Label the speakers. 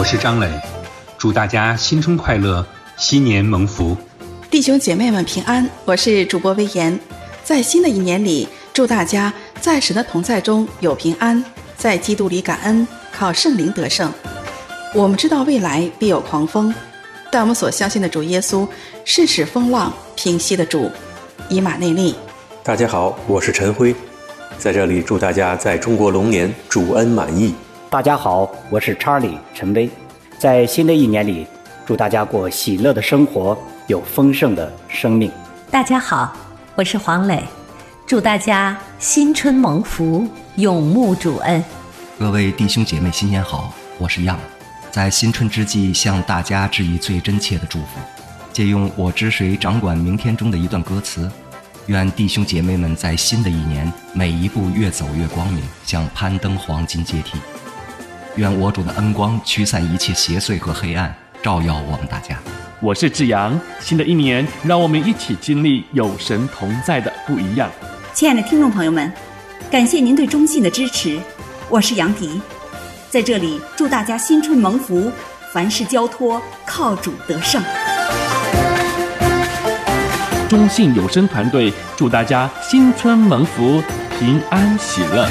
Speaker 1: 我是张磊，祝大家新春快乐，新年蒙福。
Speaker 2: 弟兄姐妹们平安，我是主播威严。在新的一年里，祝大家在神的同在中有平安，在基督里感恩，靠圣灵得胜。我们知道未来必有狂风，但我们所相信的主耶稣是使风浪平息的主。以马内利。
Speaker 3: 大家好，我是陈辉，在这里祝大家在中国龙年主恩满溢。
Speaker 4: 大家好，我是查理陈威，在新的一年里，祝大家过喜乐的生活，有丰盛的生命。
Speaker 5: 大家好，我是黄磊，祝大家新春蒙福，永沐主恩。
Speaker 6: 各位弟兄姐妹，新年好，我是样。在新春之际，向大家致以最真切的祝福。借用我之谁掌管明天中的一段歌词，愿弟兄姐妹们在新的一年每一步越走越光明，像攀登黄金阶梯。愿我主的恩光驱散一切邪祟和黑暗，照耀我们大家。
Speaker 7: 我是志阳，新的一年，让我们一起经历有神同在的不一样。
Speaker 8: 亲爱的听众朋友们，感谢您对中信的支持，我是杨迪。在这里，祝大家新春蒙福，凡事交托靠主得胜。
Speaker 7: 中信有声团队祝大家新春蒙福，平安喜乐。